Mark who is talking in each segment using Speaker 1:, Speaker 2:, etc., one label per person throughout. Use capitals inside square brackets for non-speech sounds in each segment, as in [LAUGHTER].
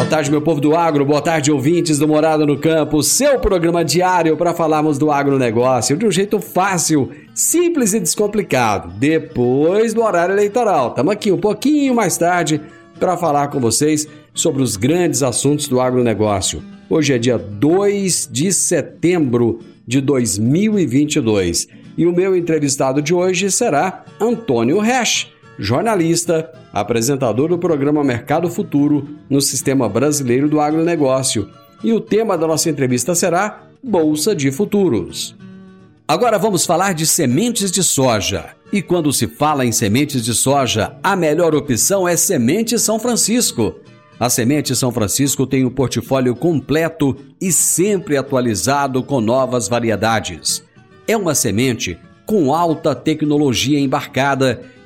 Speaker 1: Boa tarde, meu povo do agro. Boa tarde, ouvintes do Morada no Campo. Seu programa diário para falarmos do agronegócio de um jeito fácil, simples e descomplicado. Depois do horário eleitoral. Estamos aqui um pouquinho mais tarde para falar com vocês sobre os grandes assuntos do agronegócio. Hoje é dia 2 de setembro de 2022 e o meu entrevistado de hoje será Antônio Resch jornalista, apresentador do programa Mercado Futuro no Sistema Brasileiro do Agronegócio. E o tema da nossa entrevista será Bolsa de Futuros. Agora vamos falar de sementes de soja. E quando se fala em sementes de soja, a melhor opção é Semente São Francisco. A Semente São Francisco tem um portfólio completo e sempre atualizado com novas variedades. É uma semente com alta tecnologia embarcada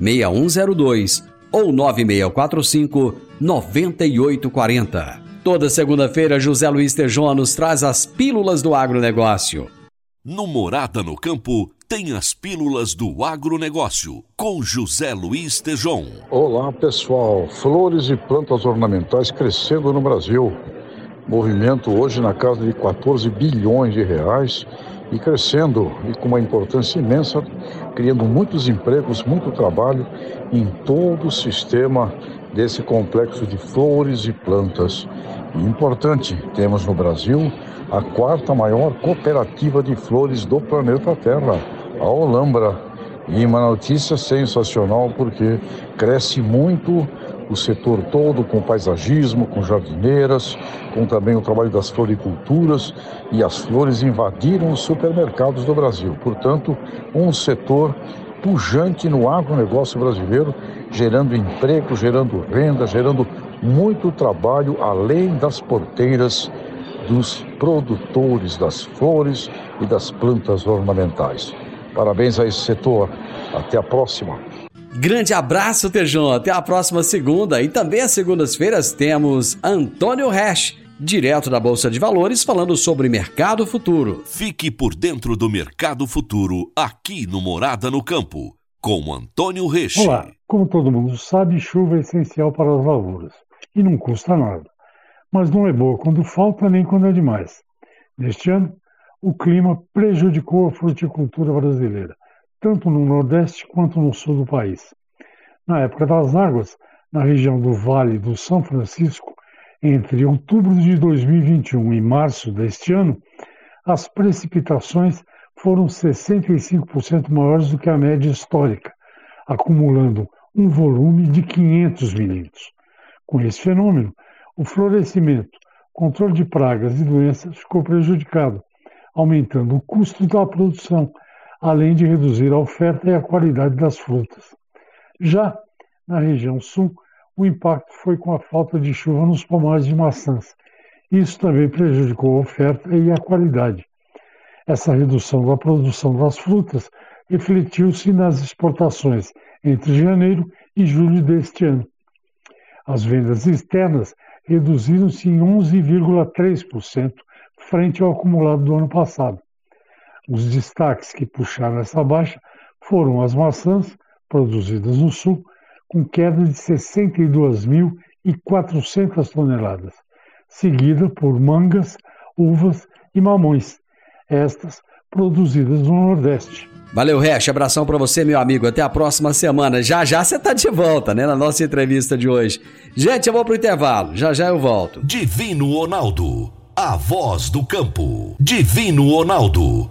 Speaker 1: 3612-6102 ou 9645-9840. Toda segunda-feira, José Luiz Tejon nos traz as pílulas do agronegócio.
Speaker 2: No Morada no Campo, tem as pílulas do agronegócio, com José Luiz Tejon.
Speaker 3: Olá pessoal, flores e plantas ornamentais crescendo no Brasil. Movimento hoje na casa de 14 bilhões de reais e crescendo e com uma importância imensa, criando muitos empregos, muito trabalho em todo o sistema desse complexo de flores e plantas. E importante, temos no Brasil a quarta maior cooperativa de flores do planeta Terra, a Olambra. E uma notícia sensacional porque cresce muito o setor todo com paisagismo, com jardineiras, com também o trabalho das floriculturas e as flores invadiram os supermercados do Brasil. Portanto, um setor pujante no agronegócio brasileiro, gerando emprego, gerando renda, gerando muito trabalho além das porteiras dos produtores das flores e das plantas ornamentais. Parabéns a esse setor. Até a próxima.
Speaker 1: Grande abraço, Tejão. Até a próxima segunda. E também às segundas-feiras temos Antônio Resch, direto da Bolsa de Valores, falando sobre mercado futuro.
Speaker 2: Fique por dentro do mercado futuro aqui no Morada no Campo, com Antônio Reche.
Speaker 4: Olá, como todo mundo sabe, chuva é essencial para as lavouras e não custa nada. Mas não é boa quando falta nem quando é demais. Neste ano, o clima prejudicou a fruticultura brasileira, tanto no Nordeste quanto no sul do país. Na época das águas, na região do Vale do São Francisco, entre outubro de 2021 e março deste ano, as precipitações foram 65% maiores do que a média histórica, acumulando um volume de 500 milímetros. Com esse fenômeno, o florescimento, controle de pragas e doenças ficou prejudicado, aumentando o custo da produção, além de reduzir a oferta e a qualidade das frutas. Já na região sul, o impacto foi com a falta de chuva nos pomares de maçãs. Isso também prejudicou a oferta e a qualidade. Essa redução da produção das frutas refletiu-se nas exportações entre janeiro e julho deste ano. As vendas externas reduziram-se em 11,3% frente ao acumulado do ano passado. Os destaques que puxaram essa baixa foram as maçãs, produzidas no Sul, com queda de 62.400 toneladas, seguida por mangas, uvas e mamões, estas produzidas no Nordeste.
Speaker 1: Valeu, Rex. Abração para você, meu amigo. Até a próxima semana. Já já você tá de volta, né, na nossa entrevista de hoje. Gente, eu vou pro intervalo. Já já eu volto.
Speaker 2: Divino Ronaldo, a voz do campo. Divino Ronaldo,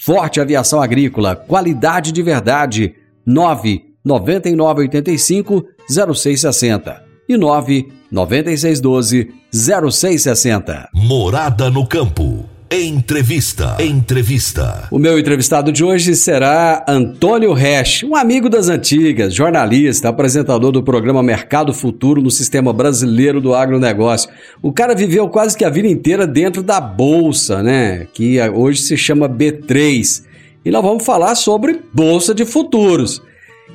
Speaker 1: Forte Aviação Agrícola, qualidade de verdade. 9 9985 0660 e 9 9612 0660.
Speaker 2: Morada no campo. Entrevista. Entrevista.
Speaker 1: O meu entrevistado de hoje será Antônio Resch, um amigo das antigas, jornalista, apresentador do programa Mercado Futuro no Sistema Brasileiro do Agronegócio. O cara viveu quase que a vida inteira dentro da bolsa, né? Que hoje se chama B3. E nós vamos falar sobre Bolsa de Futuros.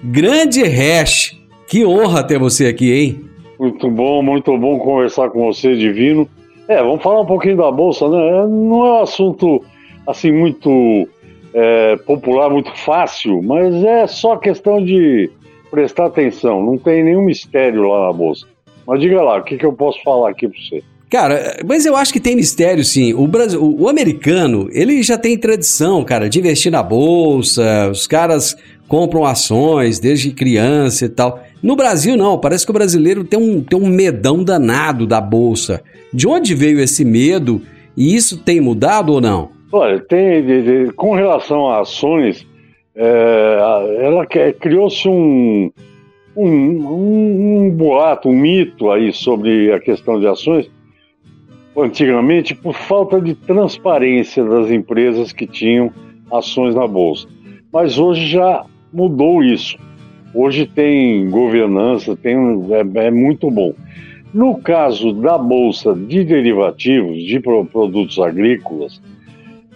Speaker 1: Grande Resch, que honra ter você aqui, hein?
Speaker 5: Muito bom, muito bom conversar com você, Divino. É, vamos falar um pouquinho da bolsa, né? Não é um assunto assim muito é, popular, muito fácil, mas é só questão de prestar atenção. Não tem nenhum mistério lá na bolsa. Mas diga lá, o que, que eu posso falar aqui para você?
Speaker 1: Cara, mas eu acho que tem mistério sim. O, Brasil, o, americano, ele já tem tradição, cara, de investir na bolsa. Os caras compram ações desde criança e tal. No Brasil, não. Parece que o brasileiro tem um, tem um medão danado da bolsa. De onde veio esse medo? E isso tem mudado ou não?
Speaker 5: Olha, tem, com relação a ações, é, ela criou-se um, um, um, um boato, um mito aí sobre a questão de ações, antigamente por falta de transparência das empresas que tinham ações na bolsa. Mas hoje já mudou isso. Hoje tem governança, tem é, é muito bom. No caso da bolsa de derivativos de produtos agrícolas,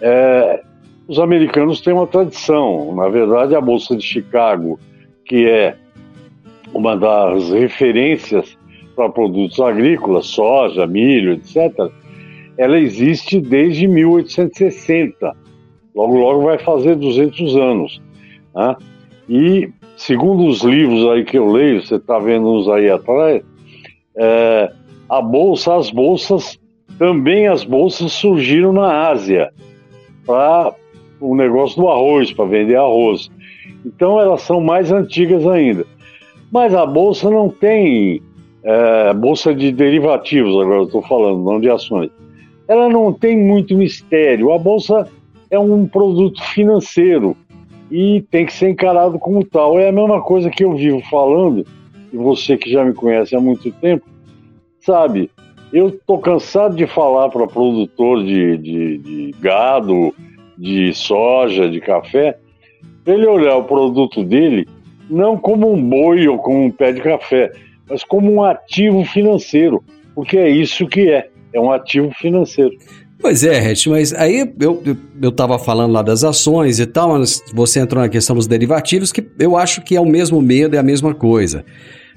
Speaker 5: é, os americanos têm uma tradição. Na verdade, a bolsa de Chicago, que é uma das referências para produtos agrícolas, soja, milho, etc., ela existe desde 1860. Logo, logo vai fazer 200 anos. Né? E segundo os livros aí que eu leio, você está vendo uns aí atrás, é, a bolsa, as bolsas, também as bolsas surgiram na Ásia para o negócio do arroz, para vender arroz. Então elas são mais antigas ainda. Mas a bolsa não tem é, bolsa de derivativos, agora estou falando, não de ações. Ela não tem muito mistério. A bolsa é um produto financeiro e tem que ser encarado como tal. É a mesma coisa que eu vivo falando, e você que já me conhece há muito tempo, sabe, Eu tô cansado de falar para produtor de, de, de gado, de soja, de café, ele olhar o produto dele não como um boi ou como um pé de café, mas como um ativo financeiro, porque é isso que é, é um ativo financeiro.
Speaker 1: Pois é, Ret, mas aí eu, eu, eu tava falando lá das ações e tal, mas você entrou na questão dos derivativos, que eu acho que é o mesmo medo, é a mesma coisa.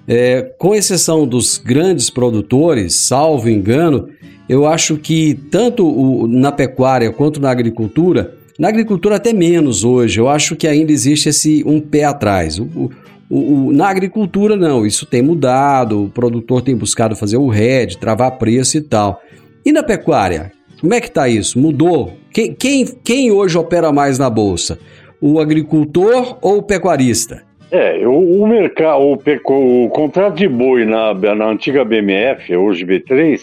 Speaker 1: É, com exceção dos grandes produtores, salvo engano, eu acho que tanto o, na pecuária quanto na agricultura, na agricultura até menos hoje, eu acho que ainda existe esse um pé atrás. O, o, o, na agricultura não, isso tem mudado, o produtor tem buscado fazer o RED, travar preço e tal. E na pecuária, como é que está isso? Mudou? Quem, quem, quem hoje opera mais na Bolsa? O agricultor ou o pecuarista?
Speaker 5: É, o, o mercado, o, o, contrato de boi na, na antiga BMF, hoje B3,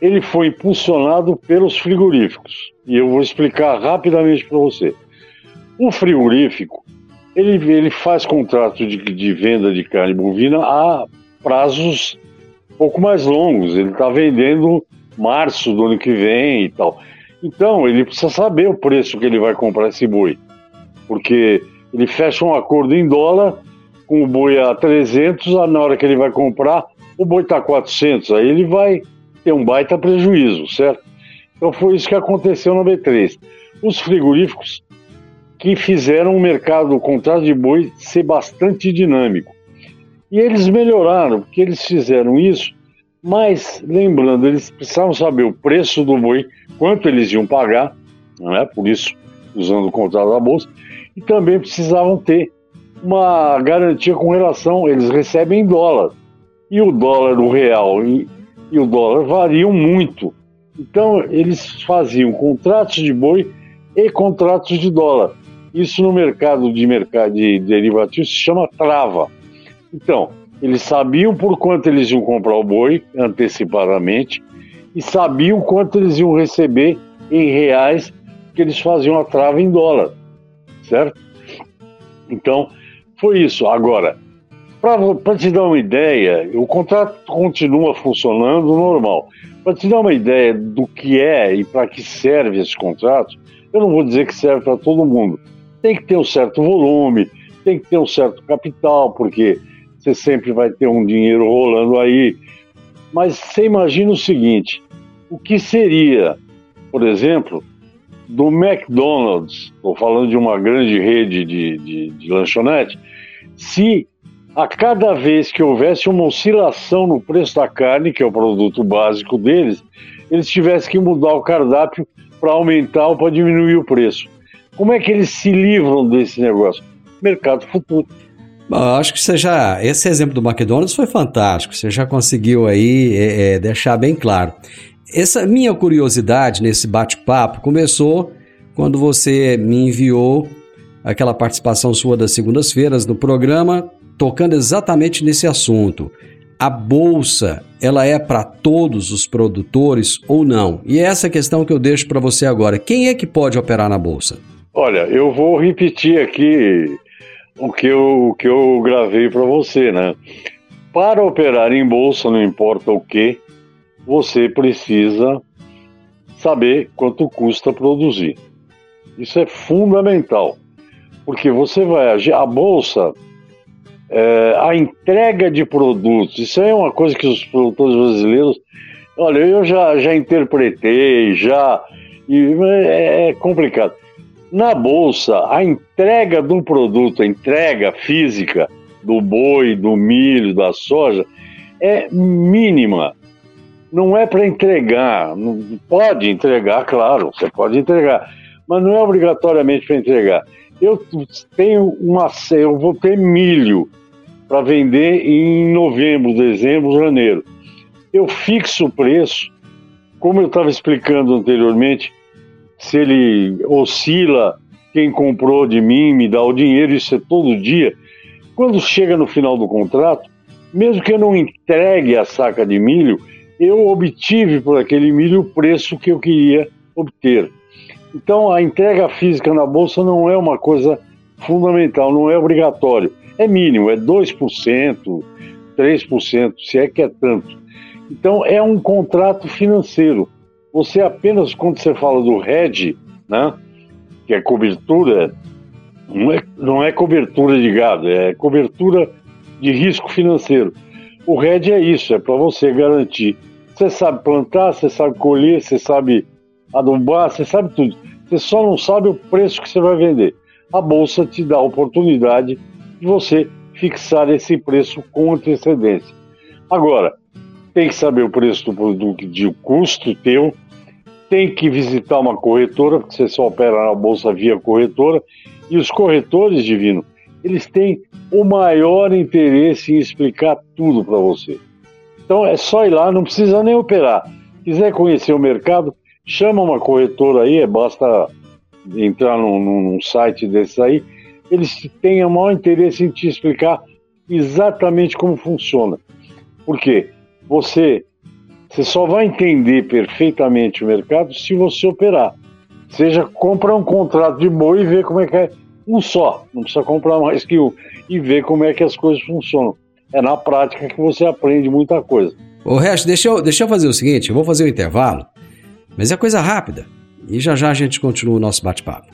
Speaker 5: ele foi impulsionado pelos frigoríficos. E eu vou explicar rapidamente para você. O frigorífico, ele, ele faz contrato de, de venda de carne bovina a prazos um pouco mais longos. Ele está vendendo março do ano que vem e tal. Então, ele precisa saber o preço que ele vai comprar esse boi. Porque ele fecha um acordo em dólar com o boi a 300, na hora que ele vai comprar, o boi está a 400. Aí ele vai ter um baita prejuízo, certo? Então foi isso que aconteceu na B3. Os frigoríficos que fizeram o mercado, o contrato de boi, ser bastante dinâmico. E eles melhoraram, porque eles fizeram isso, mas lembrando, eles precisavam saber o preço do boi, quanto eles iam pagar, não é? por isso usando o contrato da bolsa, e também precisavam ter uma garantia com relação, eles recebem em dólar, e o dólar, o real e, e o dólar variam muito. Então, eles faziam contratos de boi e contratos de dólar. Isso no mercado de, mercado de derivativos se chama trava. Então, eles sabiam por quanto eles iam comprar o boi antecipadamente e sabiam quanto eles iam receber em reais, que eles faziam a trava em dólar, certo? Então, foi isso. Agora, para te dar uma ideia, o contrato continua funcionando normal. Para te dar uma ideia do que é e para que serve esse contrato, eu não vou dizer que serve para todo mundo. Tem que ter um certo volume, tem que ter um certo capital, porque você sempre vai ter um dinheiro rolando aí. Mas você imagina o seguinte: o que seria, por exemplo, do McDonald's, estou falando de uma grande rede de, de, de lanchonete, se a cada vez que houvesse uma oscilação no preço da carne, que é o produto básico deles, eles tivessem que mudar o cardápio para aumentar ou para diminuir o preço. Como é que eles se livram desse negócio? Mercado futuro.
Speaker 1: Bom, acho que você já. Esse exemplo do McDonald's foi fantástico. Você já conseguiu aí é, é, deixar bem claro. Essa minha curiosidade nesse bate-papo começou quando você me enviou aquela participação sua das segundas-feiras no programa tocando exatamente nesse assunto. A bolsa, ela é para todos os produtores ou não? E é essa questão que eu deixo para você agora. Quem é que pode operar na bolsa?
Speaker 5: Olha, eu vou repetir aqui o que eu, o que eu gravei para você, né? Para operar em bolsa, não importa o que, você precisa saber quanto custa produzir. Isso é fundamental, porque você vai agir. A bolsa é, a entrega de produtos, isso é uma coisa que os produtores brasileiros. Olha, eu já, já interpretei, já. E é, é complicado. Na bolsa, a entrega de um produto, a entrega física do boi, do milho, da soja, é mínima. Não é para entregar. Pode entregar, claro, você pode entregar, mas não é obrigatoriamente para entregar eu tenho uma, eu vou ter milho para vender em novembro, dezembro, janeiro. Eu fixo o preço, como eu estava explicando anteriormente, se ele oscila, quem comprou de mim me dá o dinheiro, isso é todo dia. Quando chega no final do contrato, mesmo que eu não entregue a saca de milho, eu obtive por aquele milho o preço que eu queria obter. Então, a entrega física na bolsa não é uma coisa fundamental, não é obrigatório. É mínimo, é 2%, 3%, se é que é tanto. Então é um contrato financeiro. Você apenas, quando você fala do hedge, né, que é cobertura, não é, não é cobertura de gado, é cobertura de risco financeiro. O hedge é isso, é para você garantir. Você sabe plantar, você sabe colher, você sabe adubar, você sabe tudo. Você só não sabe o preço que você vai vender. A bolsa te dá a oportunidade de você fixar esse preço com antecedência. Agora, tem que saber o preço do produto de custo teu, tem que visitar uma corretora, porque você só opera na bolsa via corretora, e os corretores, Divino, eles têm o maior interesse em explicar tudo para você. Então é só ir lá, não precisa nem operar. Quiser conhecer o mercado, chama uma corretora aí, é basta entrar num, num site desses aí, eles têm o maior interesse em te explicar exatamente como funciona. Por quê? Você, você só vai entender perfeitamente o mercado se você operar. Seja comprar um contrato de boi e ver como é que é um só, não precisa comprar mais que um, e ver como é que as coisas funcionam. É na prática que você aprende muita coisa.
Speaker 1: O resto, deixa eu, deixa eu fazer o seguinte, eu vou fazer o um intervalo, mas é coisa rápida. E já já a gente continua o nosso bate-papo.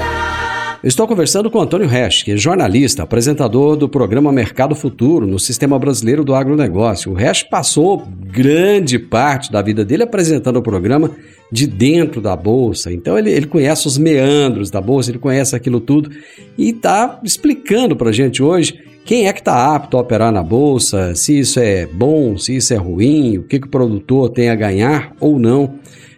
Speaker 1: Estou conversando com Antônio Resch, que é jornalista, apresentador do programa Mercado Futuro no Sistema Brasileiro do Agronegócio. O Resch passou grande parte da vida dele apresentando o programa de dentro da Bolsa. Então ele, ele conhece os meandros da Bolsa, ele conhece aquilo tudo e está explicando para a gente hoje quem é que está apto a operar na Bolsa, se isso é bom, se isso é ruim, o que, que o produtor tem a ganhar ou não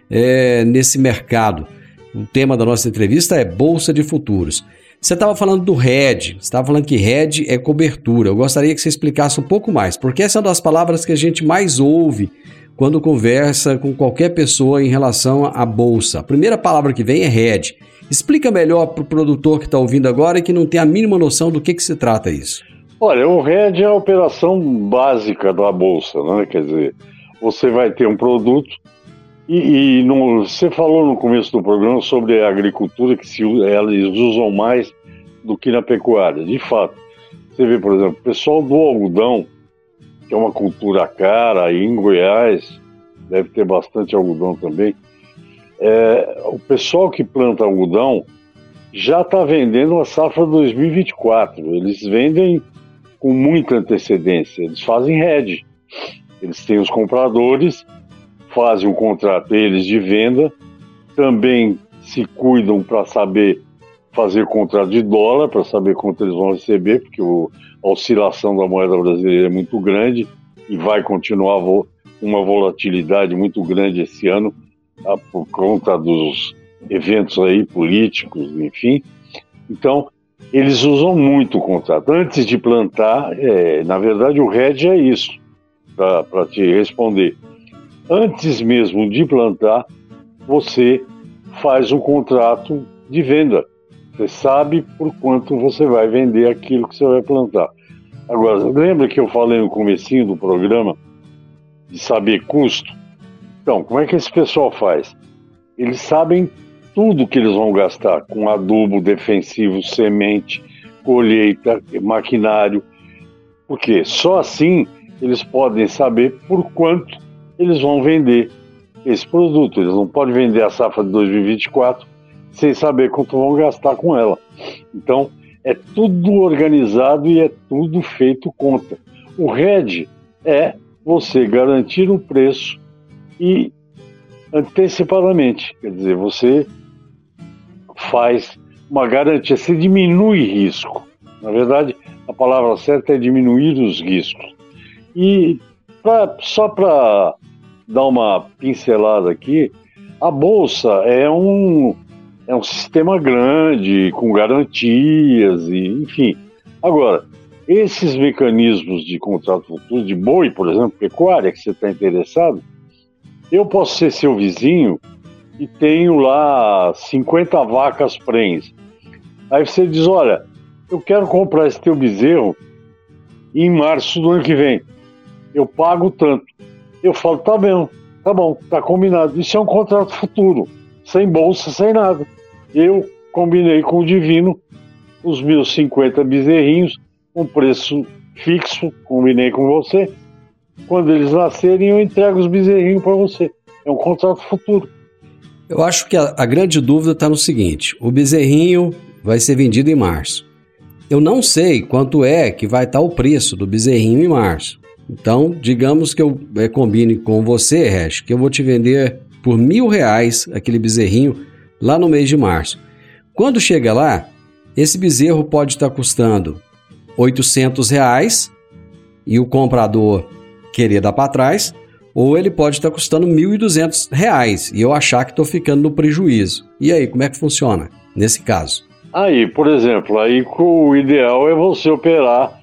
Speaker 1: é, nesse mercado. O tema da nossa entrevista é Bolsa de Futuros. Você estava falando do RED, você estava falando que RED é cobertura. Eu gostaria que você explicasse um pouco mais, porque essa é uma das palavras que a gente mais ouve quando conversa com qualquer pessoa em relação à bolsa. A primeira palavra que vem é RED. Explica melhor para o produtor que está ouvindo agora e que não tem a mínima noção do que, que se trata isso.
Speaker 5: Olha, o RED é a operação básica da bolsa, né? Quer dizer, você vai ter um produto e, e no, você falou no começo do programa sobre a agricultura, que se, eles usam mais do que na pecuária. De fato, você vê, por exemplo, o pessoal do algodão, que é uma cultura cara, aí em Goiás deve ter bastante algodão também. É, o pessoal que planta algodão já está vendendo a safra 2024. Eles vendem com muita antecedência. Eles fazem hedge. Eles têm os compradores fazem um contrato eles de venda, também se cuidam para saber fazer contrato de dólar, para saber quanto eles vão receber, porque o, a oscilação da moeda brasileira é muito grande e vai continuar vo, uma volatilidade muito grande esse ano, tá, por conta dos eventos aí políticos, enfim. Então, eles usam muito o contrato. Antes de plantar, é, na verdade, o RED é isso, para te responder antes mesmo de plantar, você faz um contrato de venda. Você sabe por quanto você vai vender aquilo que você vai plantar. Agora, lembra que eu falei no comecinho do programa de saber custo? Então, como é que esse pessoal faz? Eles sabem tudo que eles vão gastar com adubo defensivo, semente, colheita, maquinário. Porque só assim eles podem saber por quanto eles vão vender esse produto. Eles não podem vender a safra de 2024 sem saber quanto vão gastar com ela. Então, é tudo organizado e é tudo feito conta. O RED é você garantir o preço e antecipadamente, quer dizer, você faz uma garantia, você diminui risco. Na verdade, a palavra certa é diminuir os riscos. E pra, só para dar uma pincelada aqui, a bolsa é um, é um sistema grande, com garantias, e enfim. Agora, esses mecanismos de contrato futuro, de boi, por exemplo, pecuária, que você está interessado, eu posso ser seu vizinho e tenho lá 50 vacas prens. Aí você diz: Olha, eu quero comprar esse teu bezerro em março do ano que vem. Eu pago tanto. Eu falo: Tá bem, tá bom, tá combinado. Isso é um contrato futuro, sem bolsa, sem nada. Eu combinei com o Divino os meus 50 bezerrinhos, um preço fixo, combinei com você. Quando eles nascerem, eu entrego os bezerrinhos para você. É um contrato futuro.
Speaker 1: Eu acho que a, a grande dúvida está no seguinte: o bezerrinho vai ser vendido em março. Eu não sei quanto é que vai estar tá o preço do bezerrinho em março. Então, digamos que eu é, combine com você, Resh, que eu vou te vender por mil reais aquele bezerrinho lá no mês de março. Quando chega lá, esse bezerro pode estar tá custando 800 reais e o comprador querer dar para trás, ou ele pode estar custando R$ 1.200 e eu achar que estou ficando no prejuízo. E aí, como é que funciona nesse caso?
Speaker 5: Aí, por exemplo, aí o ideal é você operar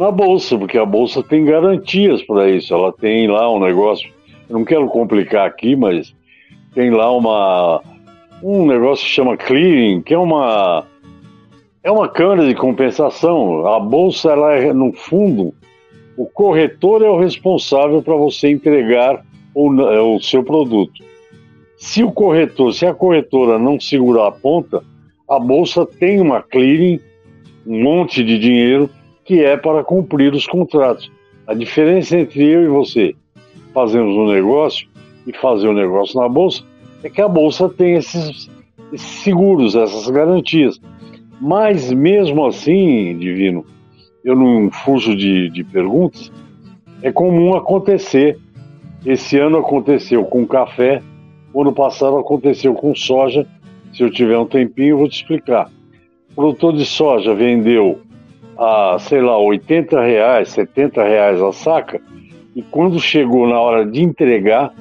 Speaker 5: na bolsa, porque a bolsa tem garantias para isso. Ela tem lá um negócio, eu não quero complicar aqui, mas tem lá uma um negócio que chama clearing, que é uma é uma câmara de compensação. A bolsa ela é no fundo o corretor é o responsável para você entregar o, é, o seu produto. Se o corretor, se a corretora não segurar a ponta, a bolsa tem uma clearing, um monte de dinheiro que é para cumprir os contratos. A diferença entre eu e você fazermos um negócio e fazer um negócio na bolsa é que a bolsa tem esses, esses seguros, essas garantias. Mas mesmo assim, Divino, eu não fujo de, de perguntas, é comum acontecer. Esse ano aconteceu com café, ano passado aconteceu com soja. Se eu tiver um tempinho, eu vou te explicar. O produtor de soja vendeu a, sei lá, 80 reais, 70 reais a saca, e quando chegou na hora de entregar,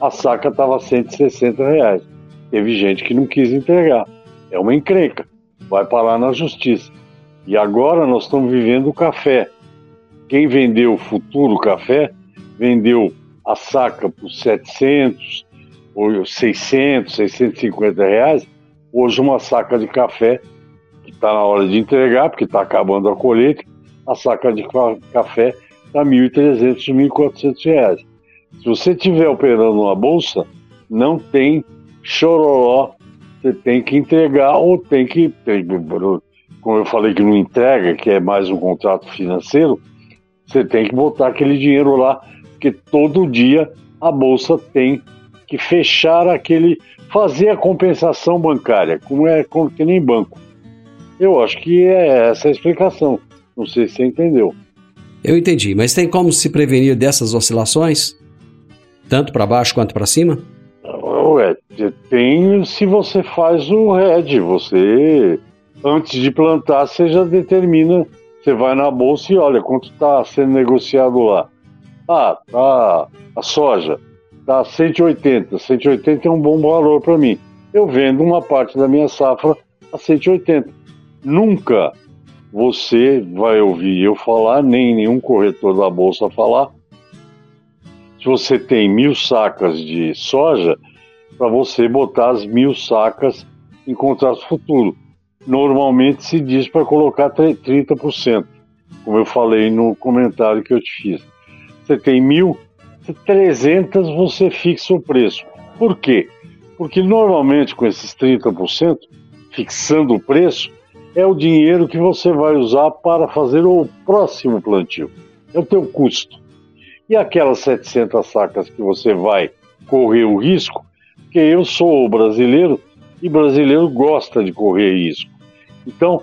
Speaker 5: a saca estava 160 reais. Teve gente que não quis entregar. É uma encrenca. Vai parar na justiça. E agora nós estamos vivendo o café. Quem vendeu o futuro café vendeu a saca por 700 ou 600, 650 reais. Hoje uma saca de café está na hora de entregar, porque está acabando a colheita, a saca de café está 1.300, 1.400 reais. Se você estiver operando uma bolsa, não tem chororó, você tem que entregar ou tem que como eu falei que não entrega, que é mais um contrato financeiro, você tem que botar aquele dinheiro lá, porque todo dia a bolsa tem que fechar aquele, fazer a compensação bancária, como é como que nem banco. Eu acho que é essa a explicação. Não sei se você entendeu.
Speaker 1: Eu entendi, mas tem como se prevenir dessas oscilações? Tanto para baixo quanto para cima?
Speaker 5: Ué, tem se você faz o RED, você antes de plantar, você já determina, você vai na bolsa e olha quanto está sendo negociado lá. Ah, tá, a soja está 180, 180 é um bom valor para mim. Eu vendo uma parte da minha safra a 180. Nunca você vai ouvir eu falar, nem nenhum corretor da bolsa falar. Se você tem mil sacas de soja, para você botar as mil sacas em contrato futuro normalmente se diz para colocar 30%, como eu falei no comentário que eu te fiz. Você tem mil, 300 você fixa o preço. Por quê? Porque normalmente com esses 30%, fixando o preço, é o dinheiro que você vai usar para fazer o próximo plantio. É o teu custo. E aquelas 700 sacas que você vai correr o risco, porque eu sou brasileiro e brasileiro gosta de correr risco. Então,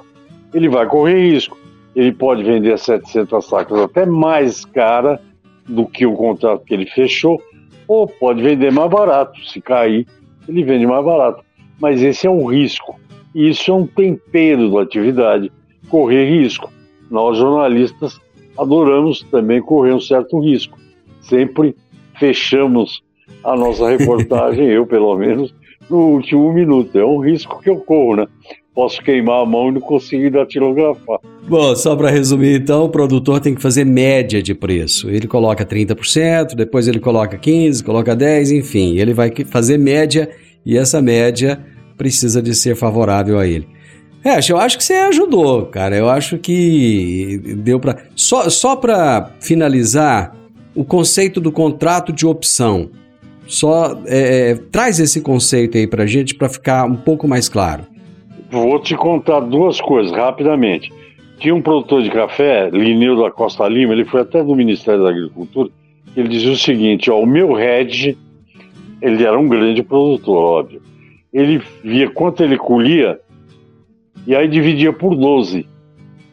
Speaker 5: ele vai correr risco. Ele pode vender 700 sacas até mais cara do que o contrato que ele fechou, ou pode vender mais barato. Se cair, ele vende mais barato. Mas esse é um risco. E isso é um tempero da atividade, correr risco. Nós, jornalistas, adoramos também correr um certo risco. Sempre fechamos a nossa reportagem, [LAUGHS] eu pelo menos, no último minuto. É um risco que eu corro, né? Posso queimar a mão e não conseguir datilografar.
Speaker 1: Bom, só para resumir, então, o produtor tem que fazer média de preço. Ele coloca 30%, depois ele coloca 15%, coloca 10%, enfim. Ele vai fazer média e essa média precisa de ser favorável a ele. É, eu acho que você ajudou, cara. Eu acho que deu para só só para finalizar o conceito do contrato de opção. Só é, é traz esse conceito aí para gente para ficar um pouco mais claro.
Speaker 5: Vou te contar duas coisas rapidamente. Tinha um produtor de café, Lineu da Costa Lima, ele foi até do Ministério da Agricultura. Ele dizia o seguinte: ó, o meu head, ele era um grande produtor, óbvio. Ele via quanto ele colhia e aí dividia por 12.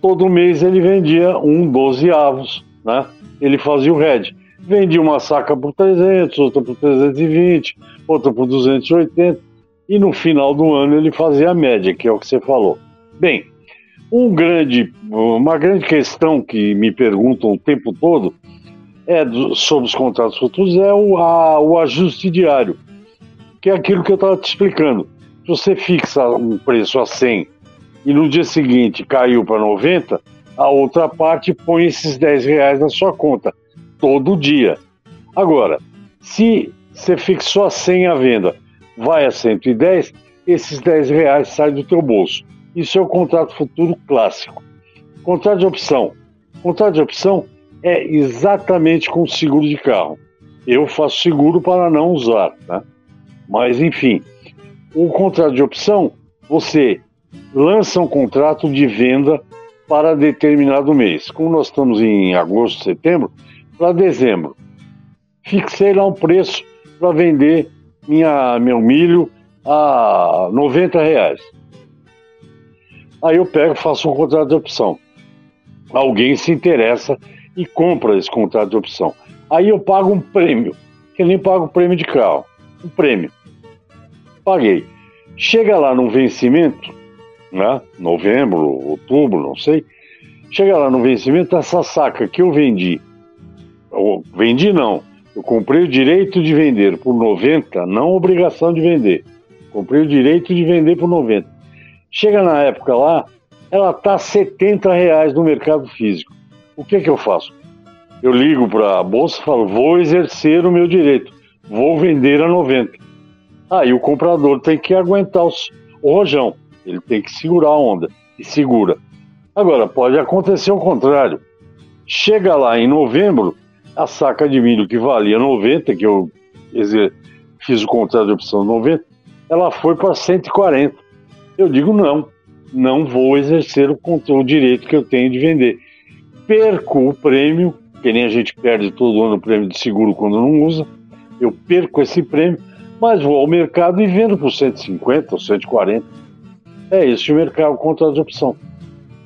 Speaker 5: Todo mês ele vendia um 12 avos, né? Ele fazia o head. Vendia uma saca por 300, outra por 320, outra por 280 e no final do ano ele fazia a média, que é o que você falou. Bem, um grande, uma grande questão que me perguntam o tempo todo é sobre os contratos futuros é o, a, o ajuste diário, que é aquilo que eu estava te explicando. Se você fixa um preço a 100 e no dia seguinte caiu para 90, a outra parte põe esses 10 reais na sua conta, todo dia. Agora, se você fixou a 100 à venda, vai a 110, esses 10 reais saem do teu bolso. Isso é o contrato futuro clássico. Contrato de opção. Contrato de opção é exatamente com seguro de carro. Eu faço seguro para não usar, tá? Mas enfim, o contrato de opção, você lança um contrato de venda para determinado mês. Como nós estamos em agosto, setembro, para dezembro. Fixei lá um preço para vender minha, meu milho a 90 reais. Aí eu pego faço um contrato de opção. Alguém se interessa e compra esse contrato de opção. Aí eu pago um prêmio, que nem pago prêmio de carro. Um prêmio. Paguei. Chega lá no vencimento, né? Novembro, outubro, não sei. Chega lá no vencimento, essa saca que eu vendi, vendi não, eu comprei o direito de vender por 90, não obrigação de vender. Comprei o direito de vender por 90. Chega na época lá, ela tá 70 reais no mercado físico. O que que eu faço? Eu ligo para a bolsa e falo, vou exercer o meu direito, vou vender a 90. Aí o comprador tem que aguentar os, o rojão. Ele tem que segurar a onda. E segura. Agora, pode acontecer o contrário. Chega lá em novembro, a saca de milho que valia 90, que eu fiz o contrato de opção 90, ela foi para 140. Eu digo não, não vou exercer o, o direito que eu tenho de vender. Perco o prêmio, que nem a gente perde todo ano o prêmio de seguro quando não usa, eu perco esse prêmio, mas vou ao mercado e vendo por 150 ou 140 é isso, o mercado contra de opção.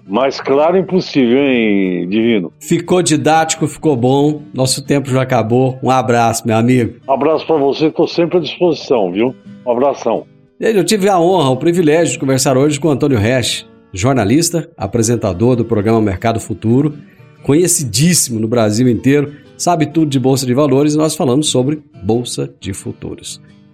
Speaker 5: Mais claro impossível, hein, Divino?
Speaker 1: Ficou didático, ficou bom. Nosso tempo já acabou. Um abraço, meu amigo.
Speaker 5: Um abraço para você, estou sempre à disposição, viu? Um abração.
Speaker 1: Eu tive a honra, o privilégio de conversar hoje com Antônio Resch, jornalista, apresentador do programa Mercado Futuro, conhecidíssimo no Brasil inteiro, sabe tudo de Bolsa de Valores e nós falamos sobre Bolsa de Futuros.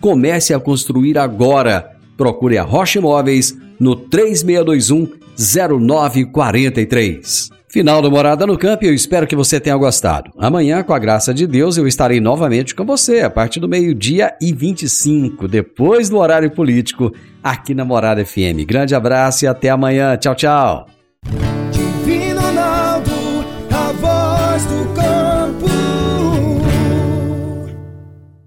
Speaker 1: Comece a construir agora. Procure a Rocha Imóveis no 3621 0943. Final do Morada no Campo eu espero que você tenha gostado. Amanhã, com a graça de Deus, eu estarei novamente com você a partir do meio-dia e 25, depois do horário político, aqui na Morada FM. Grande abraço e até amanhã. Tchau, tchau.